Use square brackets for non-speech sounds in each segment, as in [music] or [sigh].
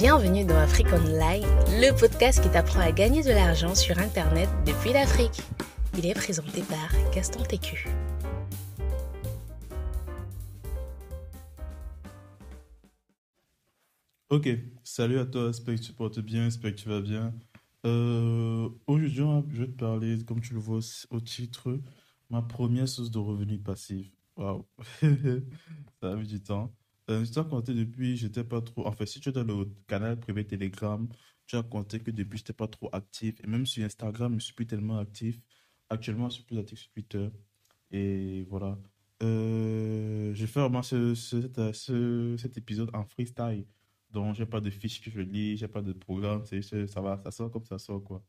Bienvenue dans Afrique Online, le podcast qui t'apprend à gagner de l'argent sur Internet depuis l'Afrique. Il est présenté par Gaston Técu. Ok, salut à toi, j'espère que tu portes bien, j'espère que tu vas bien. Euh, aujourd'hui, je vais te parler, comme tu le vois au titre, ma première source de revenus passifs. Waouh, [laughs] ça a mis du temps. Euh, je t'ai compté depuis, j'étais pas trop. En fait, si tu es dans le canal privé Telegram, tu as compté que depuis, j'étais pas trop actif. Et même sur Instagram, je suis plus tellement actif. Actuellement, je suis plus actif sur Twitter. Et voilà. Euh, je fais vraiment ce, ce, cet épisode en freestyle. Donc, j'ai pas de fiches que je lis, j'ai pas de programme. Ça va, ça sort comme ça sort, quoi.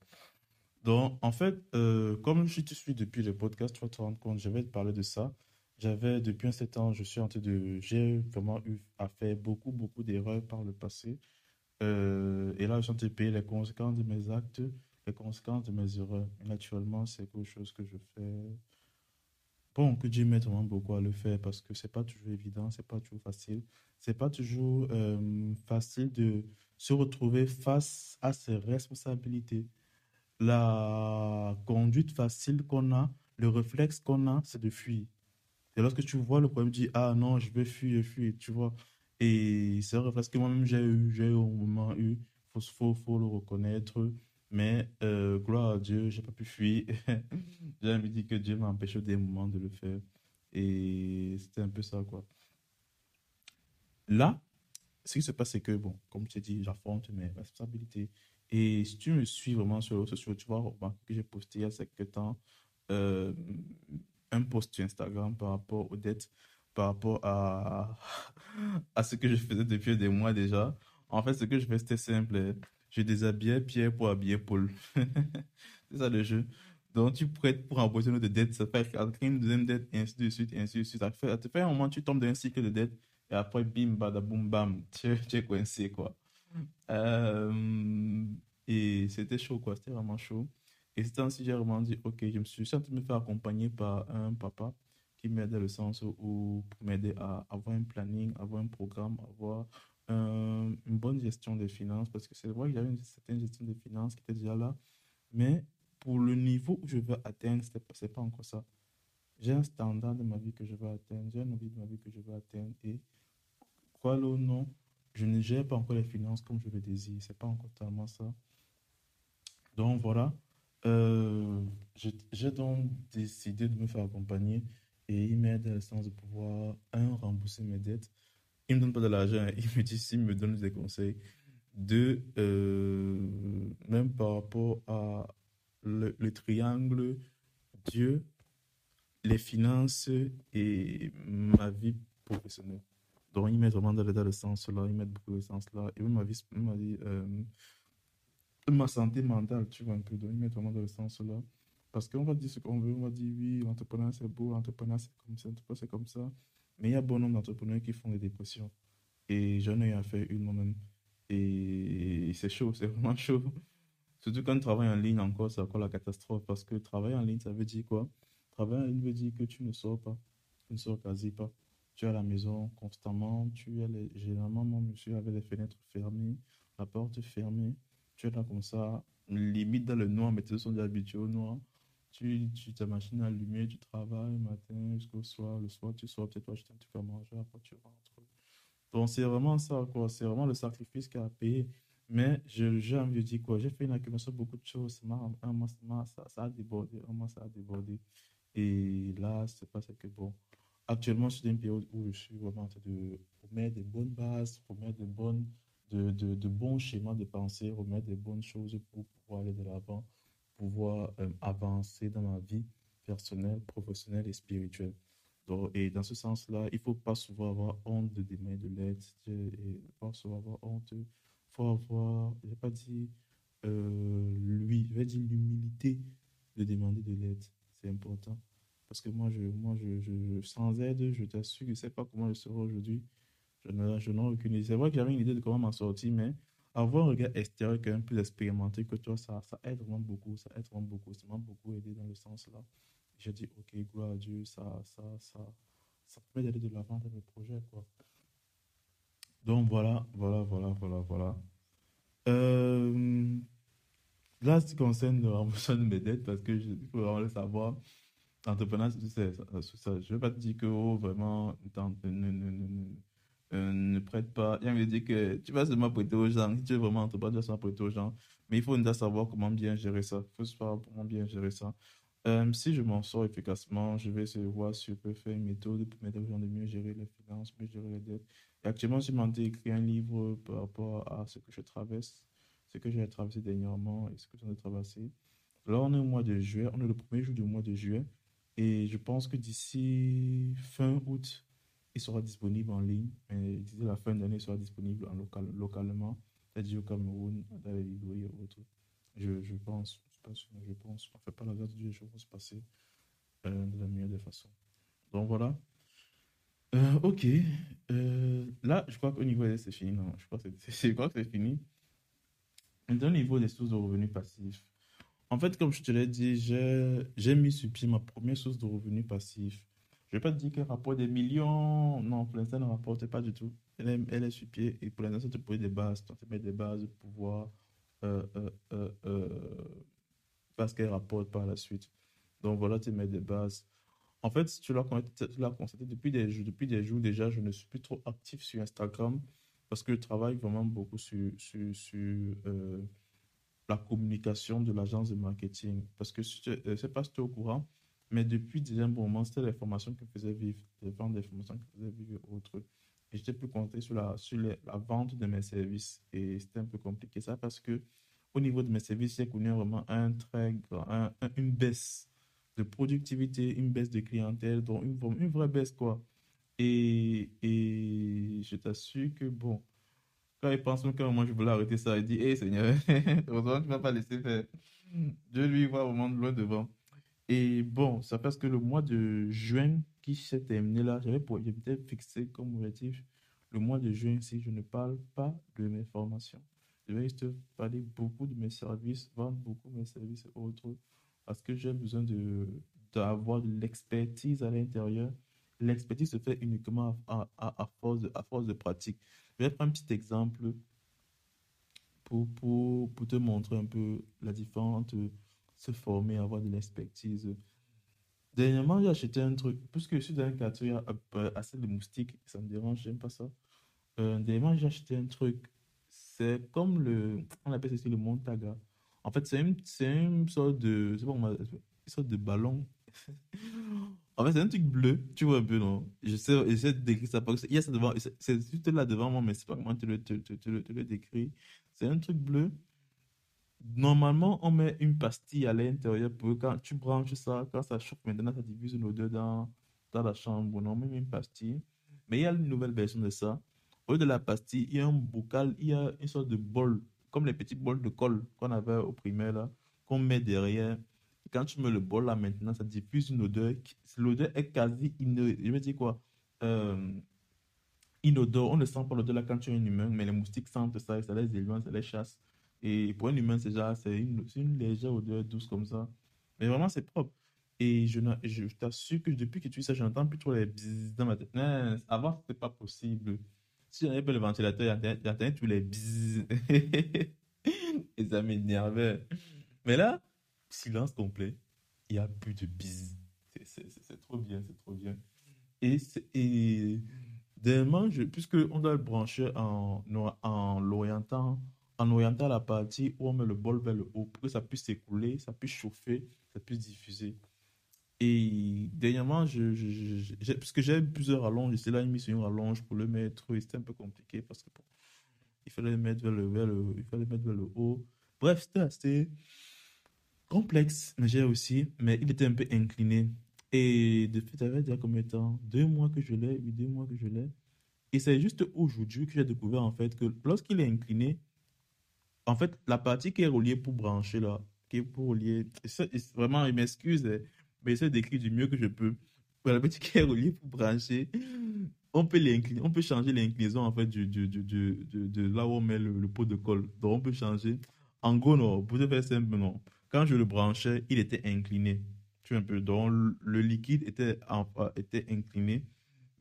Donc, en fait, euh, comme je te suis depuis le podcast, tu vas te rendre compte, je vais te parler de ça. J'avais, depuis un certain temps, je suis en train de. J'ai vraiment eu à faire beaucoup, beaucoup d'erreurs par le passé. Euh, et là, je suis en train de payer les conséquences de mes actes, les conséquences de mes erreurs. naturellement, c'est quelque chose que je fais. Bon, que Dieu m'aide vraiment beaucoup à le faire parce que c'est pas toujours évident, c'est pas toujours facile. C'est pas toujours euh, facile de se retrouver face à ses responsabilités. La conduite facile qu'on a, le réflexe qu'on a, c'est de fuir. Et lorsque tu vois le problème, tu dis, ah non, je vais fuir, fuir, tu vois. Et c'est vrai, parce que moi-même, j'ai eu, j'ai au moment eu, il faut, faut, le reconnaître. Mais euh, gloire à Dieu, j'ai pas pu fuir. [laughs] j'ai envie de que Dieu m'a empêché des moments de le faire. Et c'était un peu ça, quoi. Là, ce qui se passe, c'est que, bon, comme tu as dit, j'affronte mes responsabilités. Et si tu me suis vraiment sur les réseaux sociaux, tu vois, que j'ai posté il y a quelques temps, euh, un post sur Instagram par rapport aux dettes, par rapport à, [laughs] à ce que je faisais depuis des mois déjà. En fait, ce que je faisais, c'était simple. Je déshabillais Pierre pour habiller Paul. [laughs] c'est ça le jeu. Donc, tu prêtes pour emboîter de dettes, ça fait une deuxième dette, et ainsi de suite, et ainsi de suite. Ça fait, fait un moment, tu tombes dans un cycle de dettes, et après, bim, bada, boum, bam, tu, tu es coincé, quoi. Euh, et c'était chaud, quoi. C'était vraiment chaud. Et c'est ainsi j'ai vraiment dit, ok, je me suis me faire accompagner par un papa qui m'aide dans le sens où, pour m'aider à avoir un planning, avoir un programme, avoir une bonne gestion des finances, parce que c'est vrai qu'il y avait une certaine gestion des finances qui était déjà là, mais pour le niveau où je veux atteindre, ce n'est pas encore ça. J'ai un standard de ma vie que je veux atteindre, j'ai une vie de ma vie que je veux atteindre, et quoi ou non, je ne gère pas encore les finances comme je le désire, c'est pas encore tellement ça. Donc voilà, euh, j'ai donc décidé de me faire accompagner et il m'aide le sens de pouvoir, un, rembourser mes dettes. Il ne me donne pas de l'argent, [laughs] il me dit s'il me donne des conseils. Deux, euh, même par rapport à le, triangle Dieu, les finances et ma vie professionnelle. Donc, il m'aide vraiment dans le, sens là, il m'aide beaucoup dans le sens là. Et même ma vie, ma vie euh, ma santé mentale, tu vois, un peu. Donc, mettre vraiment dans le sens là. Parce qu'on va dire ce qu'on veut, on va dire oui, l'entrepreneur c'est beau, l'entrepreneur c'est comme ça, l'entrepreneur c'est comme ça. Mais il y a bon nombre d'entrepreneurs qui font des dépressions. Et j'en ai fait une moi-même. Et c'est chaud, c'est vraiment [laughs] chaud. Surtout quand tu travailles en ligne encore, c'est encore la catastrophe. Parce que travailler en ligne, ça veut dire quoi? Travailler en ligne veut dire que tu ne sors pas. Tu ne sors quasi pas. Tu es à la maison constamment. Tu es les... Généralement, mon monsieur avait les fenêtres fermées, la porte fermée tu es là comme ça, limite dans le noir, mais tu sont déjà habitués au noir. Tu, tu ta machine allumée, tu travailles le matin jusqu'au soir. Le soir, tu sors peut-être acheter un truc à manger, après tu rentres. Donc, c'est vraiment ça, quoi. C'est vraiment le sacrifice qu'il a payé. Mais j'ai envie de dire quoi? J'ai fait une accumulation de beaucoup de choses. Ça, ça, a débordé. ça a débordé. Et là, c'est pas ce que bon. Actuellement, c'est une période où je suis vraiment en train de mettre des bonnes bases, mettre des bonnes de, de, de, bons schémas de pensée, remettre des bonnes choses pour pouvoir aller de l'avant, pouvoir euh, avancer dans ma vie personnelle, professionnelle et spirituelle. Donc, et dans ce sens-là, il ne faut pas souvent avoir honte de demander de l'aide, et pas souvent avoir honte. Il faut avoir, je vais pas dire euh, lui, je vais dire l'humilité de demander de l'aide. C'est important. Parce que moi, je, moi je, je, sans aide, je t'assure je ne sais pas comment je serai aujourd'hui. Je n'ai aucune idée. C'est vrai que j'avais une idée de comment m'en sortir, mais avoir un regard extérieur quand même plus expérimenté que toi, ça, ça aide vraiment beaucoup. Ça aide vraiment beaucoup. Ça m'a beaucoup aidé dans le sens là. J'ai dit, ok, gloire à Dieu, ça, ça, ça, ça permet d'aller de l'avant dans mes projets, quoi. Donc voilà, voilà, voilà, voilà, voilà. là, ce qui concerne le remboursement de mes dettes, parce que je faut vraiment le savoir, entrepreneur, c'est ça. Je ne vais pas te dire que oh, vraiment, euh, ne, prête pas. Il me dit que tu vas seulement prêter aux gens. Tu veux vraiment entreprendre, tu vas seulement prêter aux gens. Mais il faut déjà savoir comment bien gérer ça. Il faut savoir comment bien gérer ça. Euh, si je m'en sors efficacement, je vais essayer voir si je peux faire une méthode pour m'aider aux gens de mieux gérer les finances, mieux gérer les dettes. Et actuellement, je m'en écrit un livre par rapport à ce que je traverse, ce que j'ai traversé dernièrement et ce que j'ai traversé. Là, on est au mois de juillet, on est le premier jour du mois de juillet. Et je pense que d'ici fin août, sera disponible en ligne. Et d'ici la fin d'année, il sera disponible en local, localement, c'est-à-dire au Cameroun, dans les librairies et autres. Je, je pense, je pense, je pense, fait pas la date du jour, va se passer euh, de la meilleure des façons. Donc voilà. Euh, ok. Euh, là, je crois qu'au niveau c'est fini. [laughs] Je crois que c'est fini. Niveau des sources de revenus passifs. En fait, comme je te l'ai dit, j'ai mis sur pied ma première source de revenus passifs. Je ne vais pas te dire qu'elle rapporte des millions. Non, pour l'instant, elle ne rapporte pas du tout. Elle est, elle sur pied. Et pour l'instant, ça te pose des bases. Tu mets des bases pour pouvoir euh, euh, euh, euh ce qu'elle rapporte par la suite. Donc voilà, tu mets des bases. En fait, tu l'as constaté depuis des, jours déjà, je ne suis plus trop actif sur Instagram parce que je travaille vraiment beaucoup sur euh, la communication de l'agence de marketing. Parce que je ne sais pas si tu es au courant, mais depuis déjà un bon moment, c'était les formations que je faisais vivre, les ventes des formations que je faisais vivre et autres. Et j'étais plus concentré sur, la, sur la vente de mes services. Et c'était un peu compliqué ça parce que au niveau de mes services, j'ai connu vraiment un très un, une baisse de productivité, une baisse de clientèle, donc une, vraie baisse quoi. Et, je t'assure que bon, quand il pense que moi je voulais arrêter ça, il dit Hé Seigneur, heureusement [laughs] tu ne vas pas laisser faire. Dieu lui voit vraiment loin devant. Et bon, ça parce que le mois de juin qui s'est terminé là, j'avais peut-être fixé comme objectif le mois de juin si je ne parle pas de mes formations. Je vais juste parler beaucoup de mes services, vendre beaucoup mes services et autres, parce que j'ai besoin d'avoir de, l'expertise à l'intérieur. L'expertise se fait uniquement à, à, force de, à force de pratique. Je vais prendre un petit exemple pour, pour, pour te montrer un peu la différence se former, avoir de l'expertise. Dernièrement, j'ai acheté un truc, puisque je suis dans un quartier assez de moustiques, ça me dérange, j'aime pas ça. Euh, dernièrement, j'ai acheté un truc, c'est comme le, on appelle ça le Montaga. En fait, c'est une, une, sorte de, c'est pas une sorte de ballon. [laughs] en fait, c'est un truc bleu, tu vois un peu, non? Je sais, j'essaie de décrire ça, parce qu'il y a ça devant, c'est juste là devant moi, mais c'est pas comment te le, te, te, te, le décrire. C'est un truc bleu Normalement, on met une pastille à l'intérieur pour quand tu branches ça, quand ça chauffe, maintenant ça diffuse une odeur dans, dans la chambre. On met une pastille. Mais il y a une nouvelle version de ça. Au lieu de la pastille, il y a un bocal, il y a une sorte de bol, comme les petits bols de colle qu'on avait au primaire là, qu'on met derrière. quand tu mets le bol là maintenant, ça diffuse une odeur. L'odeur est quasi, je vais dire quoi, euh, inodore. On ne sent pas l'odeur là quand tu es un humain, mais les moustiques sentent ça et ça les éloigne, ça les chasse. Et pour un humain, c'est déjà, c'est une, une, légère odeur douce comme ça. Mais vraiment, c'est propre. Et je, je, t'assure que depuis que tu dis ça, je n'entends plus trop les bzzz dans ma tête. Avant, c'était pas possible. Si j'avais pas le ventilateur, j'entendais tous les bzzz. [laughs] et ça m'énervait. Mais là, silence complet. Il n'y a plus de bzzz. C'est trop bien, c'est trop bien. Et, et demain, je, puisque on doit le brancher en, en l'orientant en orientant la partie où on met le bol vers le haut pour que ça puisse s'écouler, ça puisse chauffer, ça puisse diffuser. Et dernièrement, je, je, puisque j'ai plusieurs rallonges, j'étais là, mis sur une rallonge pour le mettre, et c'était un peu compliqué parce que il fallait le mettre vers le, le, il fallait mettre vers le haut. Bref, c'était assez complexe, mais j'ai aussi, mais il était un peu incliné. Et depuis, ça fait déjà combien de temps? Deux mois que je l'ai, oui, deux mois que je l'ai. Et c'est juste aujourd'hui que j'ai découvert en fait que lorsqu'il est incliné, en fait, la partie qui est reliée pour brancher, là, qui est pour relier, vraiment, il m'excuse, hein, mais j'essaie d'écrire du mieux que je peux. La partie qui est reliée pour brancher, on peut, on peut changer l'inclinaison, en fait, du, du, du, de, là où on met le, pot de colle. Donc, on peut changer. En gros, non, pour te faire simple, non. Quand je le branchais, il était incliné. Tu vois un peu. Donc, le liquide était, était incliné.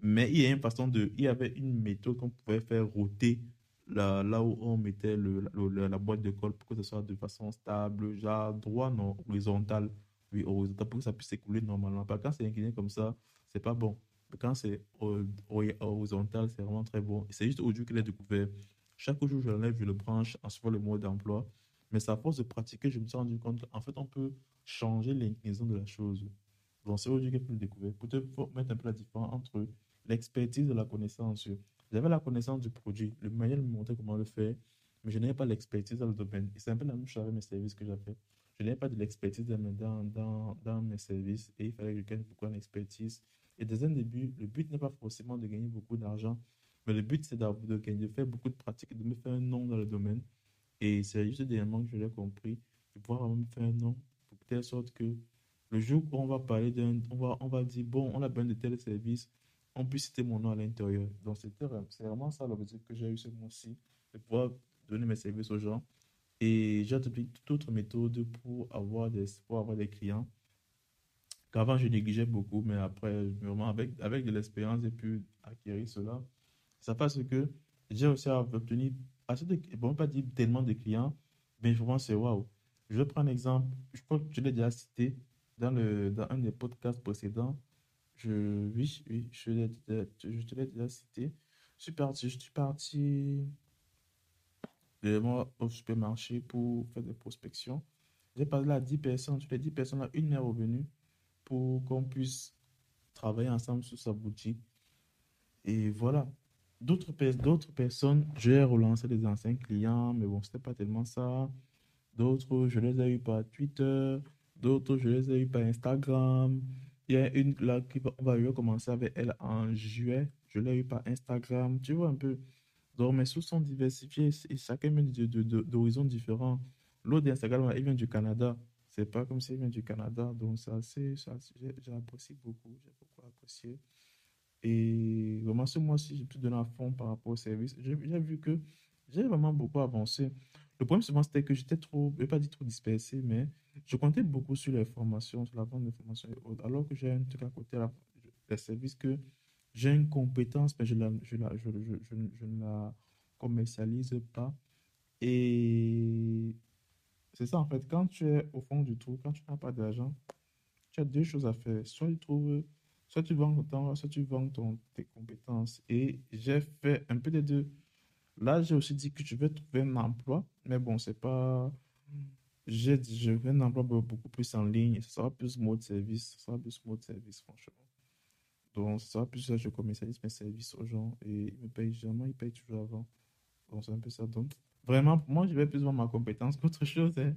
Mais il y a une façon de, il y avait une méthode qu'on pouvait faire roter là, où on mettait le, la boîte de colle pour que ce soit de façon stable, genre droit, non, horizontal. Oui, horizontal, pour que ça puisse s'écouler normalement. Parce que quand c'est incliné comme ça, c'est pas bon. Quand c'est horizontal, c'est vraiment très bon. C'est juste aujourd'hui qu'il est découvert. Chaque jour, je l'enlève, je le branche en suivant le mode d'emploi. Mais c'est à force de pratiquer, je me suis rendu compte qu'en fait, on peut changer l'inclinaison de la chose. Donc, c'est aujourd'hui qu'il peut le découvrir. Peut-être mettre un peu la différence entre l'expertise et la connaissance. J'avais la connaissance du produit, le de me montrer comment le faire, mais je n'avais pas l'expertise dans le domaine. Et c'est un peu la même chose avec mes services que j'ai fait. Je n'avais pas de l'expertise dans, dans, dans, mes services et il fallait que je gagne beaucoup d'expertise. Et dès un début, le but n'est pas forcément de gagner beaucoup d'argent, mais le but c'est de, de faire beaucoup de pratiques, de me faire un nom dans le domaine. Et c'est juste éléments que je l'ai compris, de pouvoir me faire un nom, pour telle sorte que le jour où on va parler d'un, on va, on va dire, bon, on a besoin de tel service, on puisse citer mon nom à l'intérieur. Donc, c'est vraiment ça l'objectif que j'ai eu ce mois-ci, de pouvoir donner mes services aux gens. Et j'ai adopté toute autre méthode pour avoir des, pour avoir des clients. Qu'avant, je négligeais beaucoup, mais après, vraiment, avec, avec de l'expérience, j'ai pu acquérir cela. Ça passe que j'ai aussi obtenu assez bon, pas dire tellement de clients, mais vraiment, c'est waouh. Je vais prendre un exemple, je crois que je l'ai déjà cité dans, le, dans un des podcasts précédents. Je, oui, oui, je, je te l'ai déjà cité. Je suis parti, je suis parti moi au supermarché pour faire des prospections. J'ai parlé à 10 personnes. Sur les 10 personnes, là, une est revenue pour qu'on puisse travailler ensemble sur sa boutique. Et voilà. D'autres d'autres personnes, j'ai relancé des anciens clients, mais bon, c'était pas tellement ça. D'autres, je les ai eu par Twitter. D'autres, je les ai eu par Instagram. Il y a une là qui va, on va recommencer avec elle en juillet. Je l'ai eu par Instagram. Tu vois un peu. Donc, mes sources sont diversifiées et chacun vient d'horizons différents. L'autre d'Instagram, il vient du Canada. C'est pas comme s'il vient du Canada. Donc, c'est assez, j'apprécie beaucoup. J'ai beaucoup apprécié. Et vraiment, ce mois-ci, j'ai pu donner à fond par rapport au service. J'ai vu que j'ai vraiment beaucoup avancé. Le problème, souvent, c'était que j'étais trop, je vais pas dire trop dispersé, mais je comptais beaucoup sur les formations, sur la vente de formations et autres. Alors que j'ai un truc à côté, des services que j'ai une compétence, mais je, la, je, la, je, je, je, ne la commercialise pas. Et c'est ça, en fait, quand tu es au fond du trou, quand tu n'as pas d'argent, tu as deux choses à faire. Soit tu trouves, soit tu vends ton soit tu vends ton, tes compétences. Et j'ai fait un peu des deux. Là, j'ai aussi dit que je vais trouver un emploi, mais bon, c'est pas. J'ai je vais un emploi beaucoup plus en ligne, ce sera plus mode service, ce sera plus mode service, franchement. Donc, ça, plus ça, je commercialise mes services aux gens et ils me payent jamais, ils payent toujours avant. Donc, c'est un peu ça. Donc, vraiment, moi, je vais plus voir ma compétence [laughs] qu'autre chose. Hein.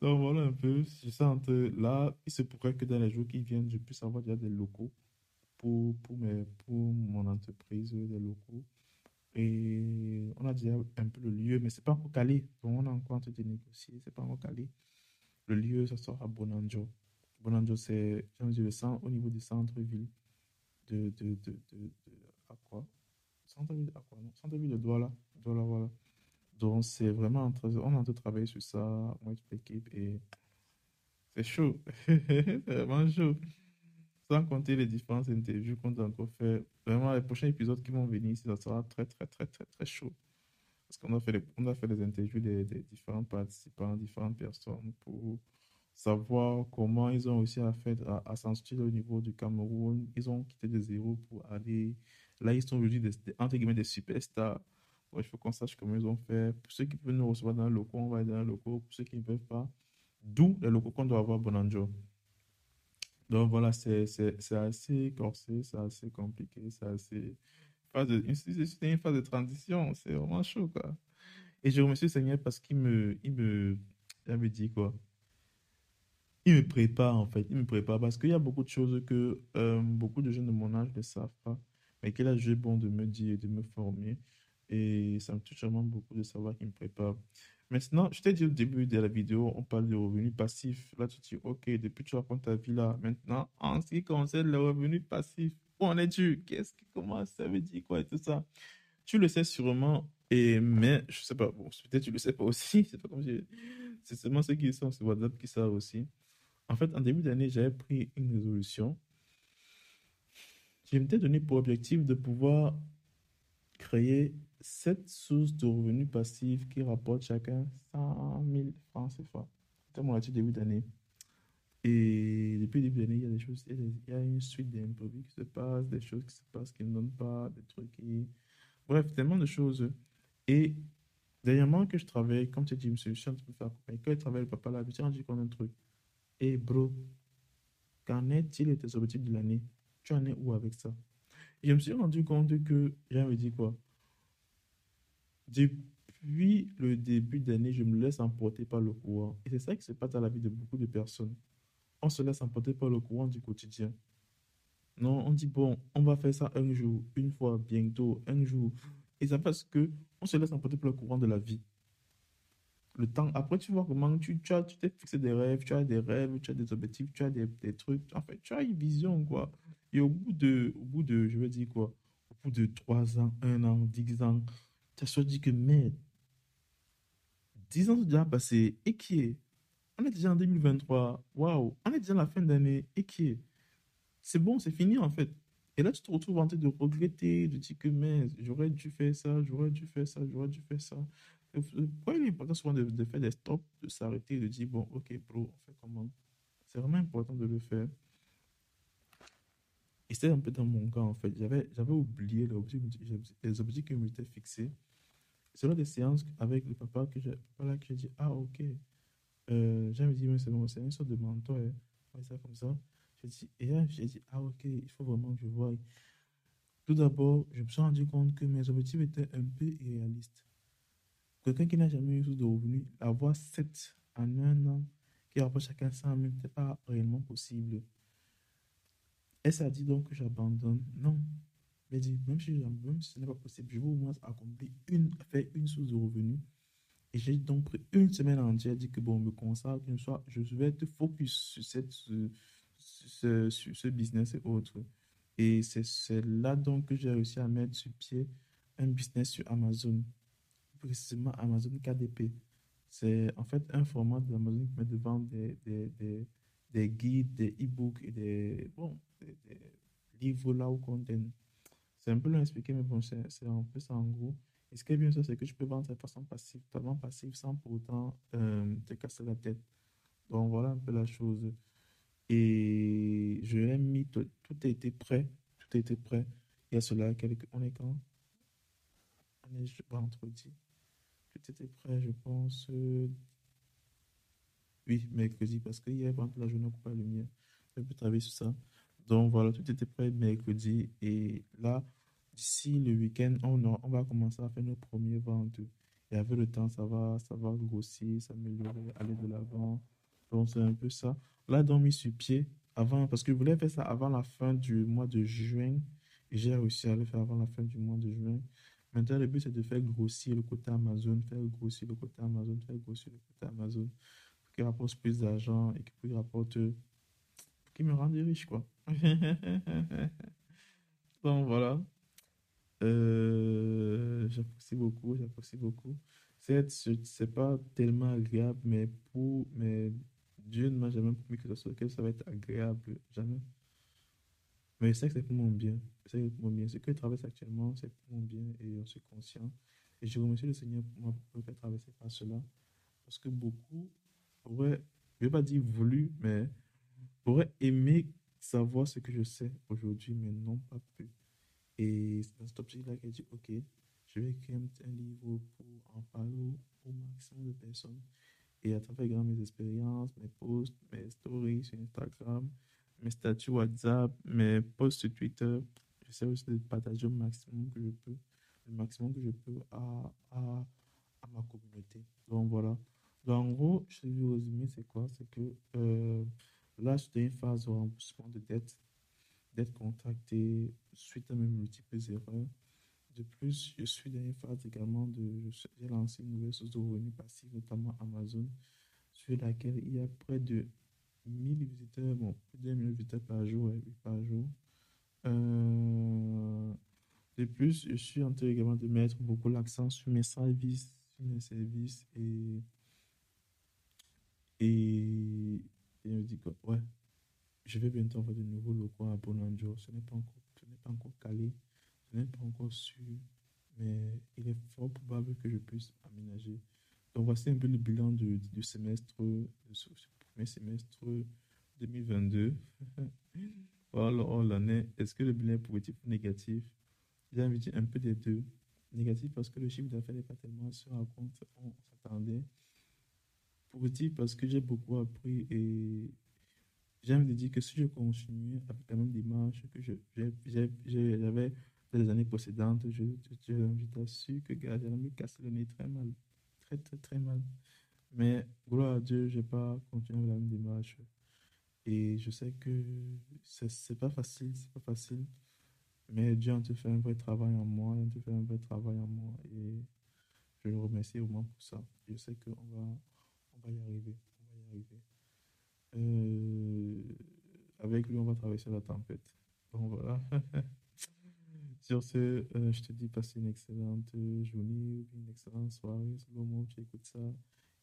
Donc, voilà un peu. Je sens là, il se pourrait que dans les jours qui viennent, je puisse avoir déjà des locaux pour, pour, mes, pour mon entreprise, des locaux. Et on a déjà un peu le lieu, mais c'est pas encore calé. Donc, on a encore en train de négocier, c'est pas encore calé. Le lieu, ça sera à Bonanjo. Bonanjo, c'est, au niveau du centre-ville de, de, de, de, à quoi Centre-ville à quoi Centre-ville de Douala. Douala, voilà. Donc, c'est vraiment, on est en train de travailler sur ça, moi et l'équipe, et c'est chaud. [laughs] c'est vraiment chaud. Sans compter les différentes interviews qu'on a encore fait. Vraiment, les prochains épisodes qui vont venir ça sera très, très, très, très, très chaud. Parce qu'on a fait les, on a fait les interviews des, des différents participants, différentes personnes pour savoir comment ils ont réussi à faire, à, s'en sortir au niveau du Cameroun. Ils ont quitté de zéro pour aller. Là, ils sont aujourd'hui des, entre guillemets des superstars. il faut qu'on sache comment ils ont fait. Pour ceux qui peuvent nous recevoir dans le locaux, on va aller dans le locaux. Pour ceux qui ne peuvent pas, d'où les locaux qu'on doit avoir Bonanjo. Donc voilà, c'est assez corsé, c'est assez compliqué, c'est assez. C'est une phase de transition, c'est vraiment chaud, quoi. Et je remercie le Seigneur parce qu'il me, il me, il me dit quoi? Il me prépare en fait, il me prépare parce qu'il y a beaucoup de choses que euh, beaucoup de jeunes de mon âge ne savent pas, mais qu'il a joué bon de me dire, de me former. Et ça me touche vraiment beaucoup de savoir qu'il me prépare. Maintenant, je t'ai dit au début de la vidéo, on parle de revenus passifs. Là, tu dis, ok, depuis tu racontes ta vie là. Maintenant, en ce qui concerne les revenus passifs, où en es-tu? Qu'est-ce qui commence? Ça veut dire quoi et tout ça? Tu le sais sûrement, et, mais je sais pas, bon, peut-être tu le sais pas aussi. [laughs] C'est pas comme C'est seulement ceux qui sont sur WhatsApp qui savent aussi. En fait, en début d'année, j'avais pris une résolution. Je m'étais donné pour objectif de pouvoir créer sept sources de revenus passifs qui rapportent chacun 100 000 francs CFA. C'était mon activité début d'année. Et depuis le début d'année, il y a des choses, il y a, une suite d'imprévus qui se passent, des choses qui se passent qui ne donnent pas, des trucs qui. Bref, tellement de choses. Et dernièrement que je travaille, comme tu dis, monsieur, je suis en train de faire accompagner. Quand je travaille, le papa là, je me suis rendu compte d'un truc. Et bro, qu'en est-il de tes objectifs de l'année? Tu en es où avec ça? Et je me suis rendu compte que, j'ai me dit quoi? Depuis le début d'année, je me laisse emporter par le courant. Et c'est ça qui se passe dans la vie de beaucoup de personnes on se laisse emporter par le courant du quotidien. Non, on dit, bon, on va faire ça un jour, une fois, bientôt, un jour. Et ça parce que on se laisse emporter par le courant de la vie. Le temps, après, tu vois comment tu, t'es fixé des rêves, tu as des rêves, tu as des objectifs, tu as des, trucs. En fait, tu as une vision, quoi. Et au bout de, au bout de, je veux dire quoi, au bout de trois ans, un an, dix ans, as soit dit que, merde, dix ans sont déjà passés et qui est? On est déjà en 2023. Waouh, on est déjà à la fin d'année. Et qui est? C'est bon, c'est fini en fait. Et là, tu te retrouves en train de regretter, de dire que mais j'aurais dû faire ça, j'aurais dû faire ça, j'aurais dû faire ça. Pourquoi il est important souvent de, faire des stops, de s'arrêter, de dire bon, ok, bro, on fait comment? C'est vraiment important de le faire. Et c'est un peu dans mon cas en fait. J'avais, oublié les objectifs que je m'étais fixés. C'est là des séances avec le papa que j'ai, que dit ah ok, euh, j'ai dit, mais c'est bon, c'est une sorte de mentor. Hein. ça comme ça. J'ai dit, et là, j'ai dit, ah ok, il faut vraiment que je voie. Tout d'abord, je me suis rendu compte que mes objectifs étaient un peu irréalistes. Quelqu'un qui n'a jamais eu de revenus, avoir 7 en un an, qui rapporte chacun 100 000, n'était pas réellement possible. Et ça dit donc que j'abandonne? Non. Mais dit, même si, même si ce n'est pas possible, je veux au moins accomplir une, faire une source de revenus et j'ai donc pris une semaine entière, dit que bon, me consacre, une soir, je vais être focus sur, cette, ce, sur ce business et autres. Et c'est là donc que j'ai réussi à mettre sur pied un business sur Amazon, précisément Amazon KDP. C'est en fait un format de Amazon qui met devant des, des, des, des guides, des e-books et des, bon, des, livres là où contiennent. C'est un peu long à mais bon, c'est un peu ça en gros. Et ce qui est bien, c'est que je peux vendre de façon passive, totalement passive, sans pour autant euh, te casser la tête. Donc voilà un peu la chose. Et je l'ai mis, tout, a été prêt. Tout a été prêt. Il y a cela, quelques, on est quand? On est vendredi. Tout était prêt, je pense. Euh, oui, mercredi, parce que hier, pendant la journée, on coupe la lumière. Je peux travailler sur ça. Donc voilà, tout était prêt mercredi. Et là, d'ici le week-end, on, va commencer à faire nos premiers ventes. Et avec le temps, ça va, ça va grossir, s'améliorer, aller de l'avant. Donc, c'est un peu ça. Là, donc, mis sur pied, avant, parce que je voulais faire ça avant la fin du mois de juin. Et j'ai réussi à le faire avant la fin du mois de juin. Maintenant, le but, c'est de faire grossir le côté Amazon, faire grossir le côté Amazon, faire grossir le côté Amazon, pour qu'il rapporte plus d'argent et qu'il rapporte, pour qu'il me rende riche, quoi. [laughs] Donc, voilà. Euh, j'apprécie beaucoup, j'apprécie beaucoup. C'est, c'est pas tellement agréable, mais pour, mais Dieu ne m'a jamais promis que ça, que ça va être agréable, jamais. Mais c'est pour mon bien. C'est pour mon bien. Ce que je traverse actuellement, c'est pour mon bien et je suis conscient. Et je remercie le Seigneur pour me faire traverser par cela. Parce que beaucoup auraient, je ne vais pas dire voulu, mais auraient aimé savoir ce que je sais aujourd'hui, mais non pas pu. Et c'est dans cet objectif-là qu'elle dit, OK, je vais écrire un, livre pour en parler au, maximum de personnes. Et à travers mes expériences, mes posts, mes stories sur Instagram, mes statuts WhatsApp, mes posts sur Twitter, j'essaie aussi de partager au maximum que je peux, le maximum que je peux à, à, à ma communauté. Donc voilà. Donc en gros, je vais vous résumer, c'est quoi? C'est que euh, là, je suis dans une phase de remboursement de dette d'être contacté suite à mes multiples erreurs. De plus, je suis dans une phase également de. J'ai lancé une nouvelle source de revenus passifs, notamment Amazon, sur laquelle il y a près de 1000 visiteurs, bon, plus de 1000 visiteurs par jour, par jour. Euh, de plus, je suis en train également de mettre beaucoup l'accent sur mes services, sur mes services et. Et. Je me dis que, ouais, je vais bientôt avoir de nouveaux locaux à Bonanjo. Ce n'est pas encore, ce pas encore calé, ce n'est pas encore sûr. mais il est fort probable que je puisse aménager. Donc voici un peu le bilan du, du semestre, ce premier semestre 2022. [laughs] voilà oh, l'année. Est-ce que le bilan est positif ou négatif? J'ai envie de dire un peu des deux. Négatif parce que le chiffre d'affaires n'est pas tellement sur à compte on s'attendait. Positif parce que j'ai beaucoup appris et j'ai envie de dire que si je continue avec la même démarche que j'avais dans les années précédentes, je, je, je t'assure que j'allais me casser le nez très mal. Très, très, très mal. Mais gloire à Dieu, je n'ai pas continué avec la même démarche. Et je sais que c'est pas facile, c'est pas facile. Mais Dieu a fait un vrai travail en moi, il a fait un vrai travail en moi. Et je le remercie au moins pour ça. Je sais qu'on va, va y arriver. On va y arriver. Euh, avec lui, on va traverser la tempête. Bon, voilà. [laughs] Sur ce, euh, je te dis, passe une excellente journée, une excellente soirée, le moment où tu écoutes ça,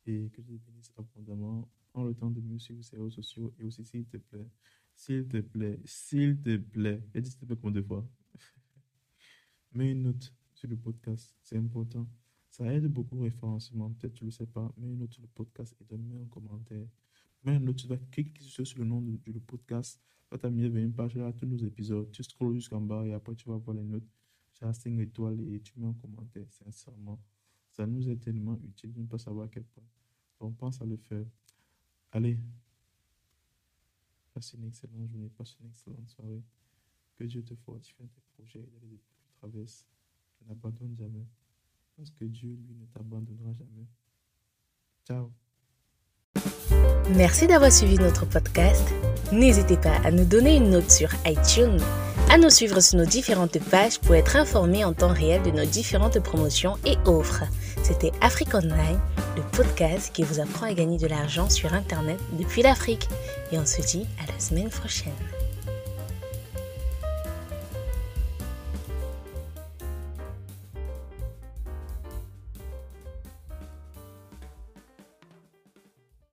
et que je te bénisse abondamment. Prends le temps de me suivre sur les réseaux sociaux, et aussi, s'il te plaît, s'il te plaît, s'il te plaît, et dis s'il te plaît comme deux fois, [laughs] mets une note sur le podcast, c'est important. Ça aide beaucoup au référencement, peut-être tu ne le sais pas, mets une note sur le podcast et donne-moi un commentaire. Mais un tu vas cliquer sur le nom du podcast. Tu vas t'amener vers une page là, tous nos épisodes. Tu scrolls jusqu'en bas et après tu vas voir les notes. As 5 étoiles et tu mets un commentaire, sincèrement. Ça nous est tellement utile de ne pas savoir à quel point. Donc pense à le faire. Allez. Passe une excellente journée, passe une excellente soirée. Que Dieu te fortifie dans tes projets et les épreuves que tu traverses. N'abandonne jamais. Parce que Dieu, lui, ne t'abandonnera jamais. Ciao. Merci d'avoir suivi notre podcast. N'hésitez pas à nous donner une note sur iTunes, à nous suivre sur nos différentes pages pour être informé en temps réel de nos différentes promotions et offres. C'était Afrique Online, le podcast qui vous apprend à gagner de l'argent sur Internet depuis l'Afrique. Et on se dit à la semaine prochaine.